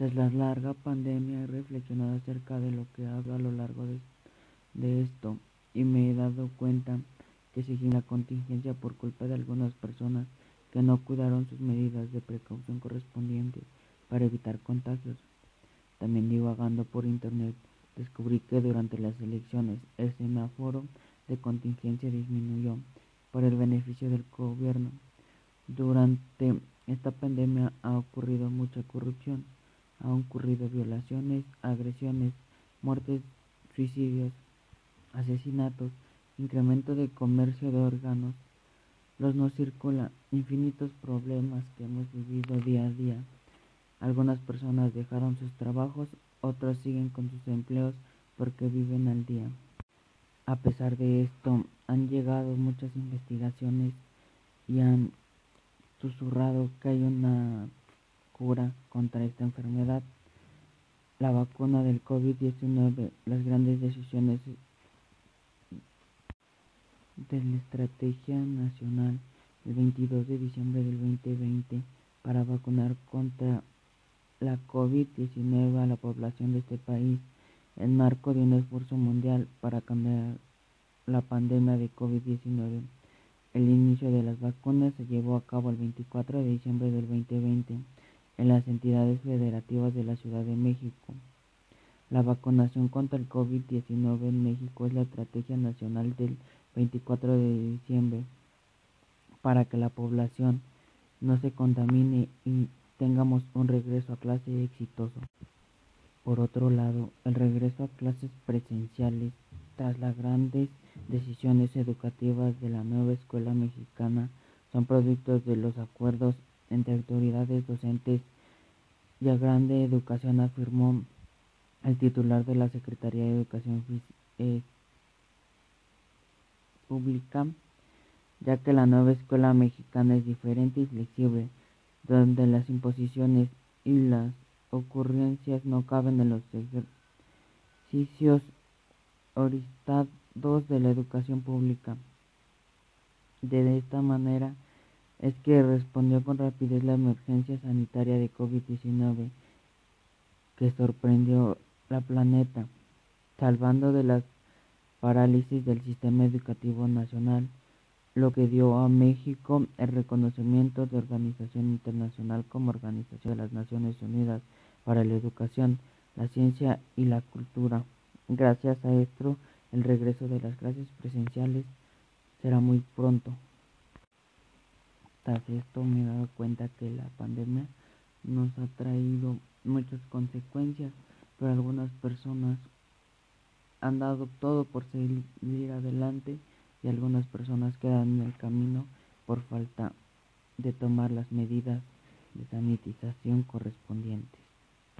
Tras la larga pandemia he reflexionado acerca de lo que hablo a lo largo de, esto y me he dado cuenta que seguí la contingencia por culpa de algunas personas que no cuidaron sus medidas de precaución correspondientes para evitar contagios. También divagando por internet descubrí que durante las elecciones el semáforo de contingencia disminuyó por el beneficio del gobierno. Durante esta pandemia ha ocurrido mucha corrupción han ocurrido violaciones, agresiones, muertes, suicidios, asesinatos, incremento de comercio de órganos, los no circula, infinitos problemas que hemos vivido día a día. Algunas personas dejaron sus trabajos, otros siguen con sus empleos porque viven al día. A pesar de esto, han llegado muchas investigaciones y han susurrado que hay una cura contra esta enfermedad, la vacuna del COVID-19, las grandes decisiones de la Estrategia Nacional el 22 de diciembre del 2020 para vacunar contra la COVID-19 a la población de este país en marco de un esfuerzo mundial para cambiar la pandemia de COVID-19. El inicio de las vacunas se llevó a cabo el 24 de diciembre del 2020 en las entidades federativas de la Ciudad de México. La vacunación contra el COVID-19 en México es la estrategia nacional del 24 de diciembre para que la población no se contamine y tengamos un regreso a clase exitoso. Por otro lado, el regreso a clases presenciales tras las grandes decisiones educativas de la nueva escuela mexicana son productos de los acuerdos entre autoridades docentes y a Grande Educación afirmó el titular de la Secretaría de Educación eh, Pública, ya que la nueva escuela mexicana es diferente y flexible, donde las imposiciones y las ocurrencias no caben en los ejercicios orientados de la educación pública. De esta manera, es que respondió con rapidez la emergencia sanitaria de COVID-19 que sorprendió la planeta, salvando de las parálisis del sistema educativo nacional, lo que dio a México el reconocimiento de organización internacional como Organización de las Naciones Unidas para la Educación, la Ciencia y la Cultura. Gracias a esto, el regreso de las clases presenciales será muy pronto. Tras esto me he dado cuenta que la pandemia nos ha traído muchas consecuencias, pero algunas personas han dado todo por seguir adelante y algunas personas quedan en el camino por falta de tomar las medidas de sanitización correspondientes.